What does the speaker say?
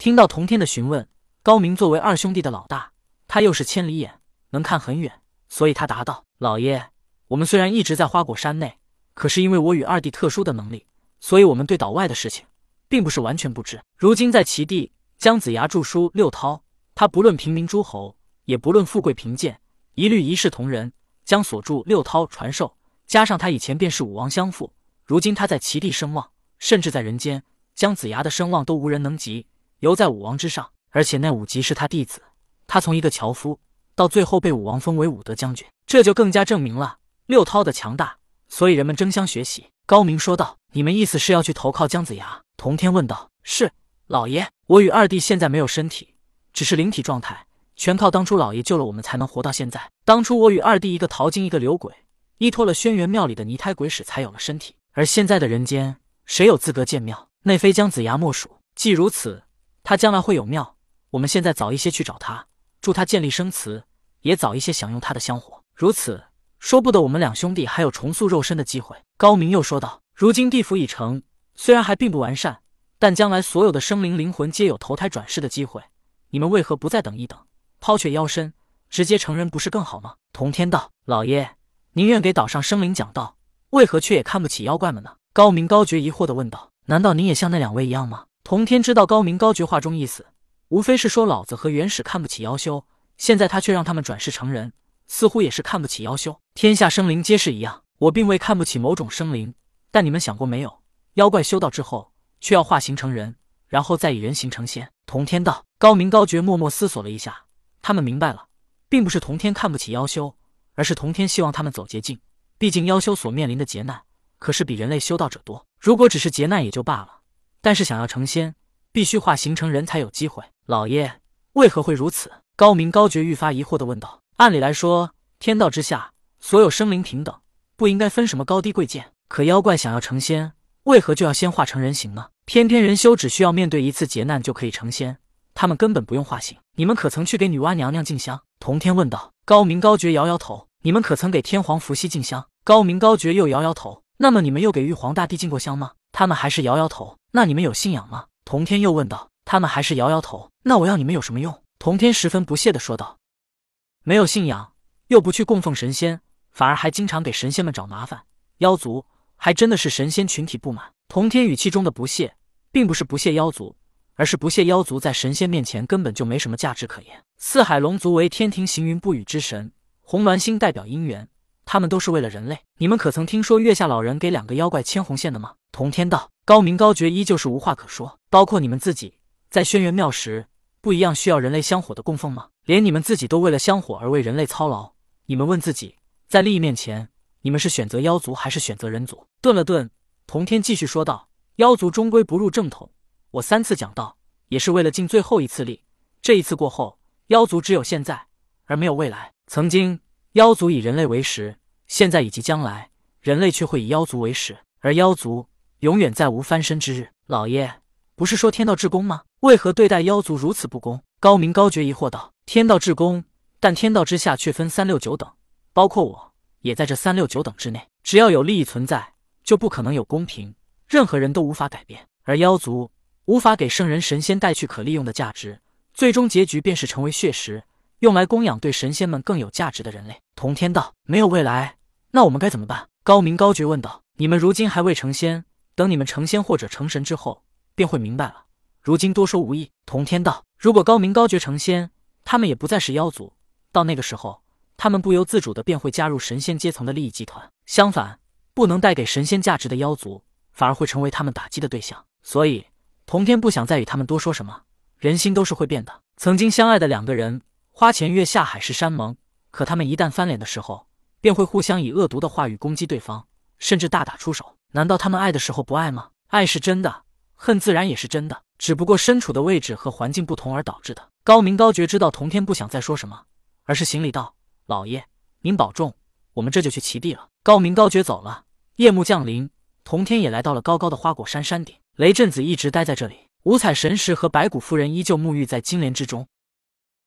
听到童天的询问，高明作为二兄弟的老大，他又是千里眼，能看很远，所以他答道：“老爷，我们虽然一直在花果山内，可是因为我与二弟特殊的能力，所以我们对岛外的事情，并不是完全不知。如今在齐地，姜子牙著书六韬，他不论平民诸侯，也不论富贵贫贱，一律一视同仁，将所著六韬传授。加上他以前便是武王相父，如今他在齐地声望，甚至在人间，姜子牙的声望都无人能及。”犹在武王之上，而且那武吉是他弟子，他从一个樵夫到最后被武王封为武德将军，这就更加证明了六韬的强大，所以人们争相学习。高明说道：“你们意思是要去投靠姜子牙？”童天问道：“是，老爷，我与二弟现在没有身体，只是灵体状态，全靠当初老爷救了我们才能活到现在。当初我与二弟一个淘金，一个留鬼，依托了轩辕庙里的泥胎鬼使才有了身体，而现在的人间，谁有资格建庙？那非姜子牙莫属。既如此。”他将来会有庙，我们现在早一些去找他，助他建立生祠，也早一些享用他的香火。如此说不得，我们两兄弟还有重塑肉身的机会。高明又说道：“如今地府已成，虽然还并不完善，但将来所有的生灵灵魂皆有投胎转世的机会。你们为何不再等一等，抛却妖身，直接成人，不是更好吗？”童天道：“老爷宁愿给岛上生灵讲道，为何却也看不起妖怪们呢？”高明高觉疑惑的问道：“难道您也像那两位一样吗？”童天知道高明高觉话中意思，无非是说老子和元始看不起妖修，现在他却让他们转世成人，似乎也是看不起妖修。天下生灵皆是一样，我并未看不起某种生灵，但你们想过没有，妖怪修道之后，却要化形成人，然后再以人形成仙。童天道，高明高觉默默思索了一下，他们明白了，并不是童天看不起妖修，而是童天希望他们走捷径。毕竟妖修所面临的劫难，可是比人类修道者多。如果只是劫难也就罢了。但是想要成仙，必须化形成人才有机会。老爷为何会如此？高明高觉愈发疑惑的问道。按理来说，天道之下，所有生灵平等，不应该分什么高低贵贱。可妖怪想要成仙，为何就要先化成人形呢？偏偏人修只需要面对一次劫难就可以成仙，他们根本不用化形。你们可曾去给女娲娘娘敬香？童天问道。高明高觉摇摇头。你们可曾给天皇伏羲敬香？高明高觉又摇摇头。那么你们又给玉皇大帝敬过香吗？他们还是摇摇头。那你们有信仰吗？童天又问道。他们还是摇摇头。那我要你们有什么用？童天十分不屑的说道。没有信仰，又不去供奉神仙，反而还经常给神仙们找麻烦，妖族还真的是神仙群体不满。童天语气中的不屑，并不是不屑妖族，而是不屑妖族在神仙面前根本就没什么价值可言。四海龙族为天庭行云布雨之神，红鸾星代表姻缘。他们都是为了人类。你们可曾听说月下老人给两个妖怪牵红线的吗？童天道。高明高觉依旧是无话可说。包括你们自己在轩辕庙时，不一样需要人类香火的供奉吗？连你们自己都为了香火而为人类操劳。你们问自己，在利益面前，你们是选择妖族还是选择人族？顿了顿，童天继续说道：“妖族终归不入正统。我三次讲道，也是为了尽最后一次力。这一次过后，妖族只有现在，而没有未来。曾经，妖族以人类为食。”现在以及将来，人类却会以妖族为食，而妖族永远再无翻身之日。老爷不是说天道至公吗？为何对待妖族如此不公？高明高觉疑惑道：“天道至公，但天道之下却分三六九等，包括我也在这三六九等之内。只要有利益存在，就不可能有公平，任何人都无法改变。而妖族无法给圣人神仙带去可利用的价值，最终结局便是成为血食，用来供养对神仙们更有价值的人类。”同天道没有未来。那我们该怎么办？高明高觉问道。你们如今还未成仙，等你们成仙或者成神之后，便会明白了。如今多说无益。童天道，如果高明高觉成仙，他们也不再是妖族，到那个时候，他们不由自主的便会加入神仙阶层的利益集团。相反，不能带给神仙价值的妖族，反而会成为他们打击的对象。所以，童天不想再与他们多说什么。人心都是会变的。曾经相爱的两个人，花前月下海誓山盟，可他们一旦翻脸的时候。便会互相以恶毒的话语攻击对方，甚至大打出手。难道他们爱的时候不爱吗？爱是真的，恨自然也是真的，只不过身处的位置和环境不同而导致的。高明高觉知道童天不想再说什么，而是行礼道：“老爷，您保重，我们这就去齐地了。”高明高觉走了。夜幕降临，童天也来到了高高的花果山山顶。雷震子一直待在这里，五彩神石和白骨夫人依旧沐浴在金莲之中。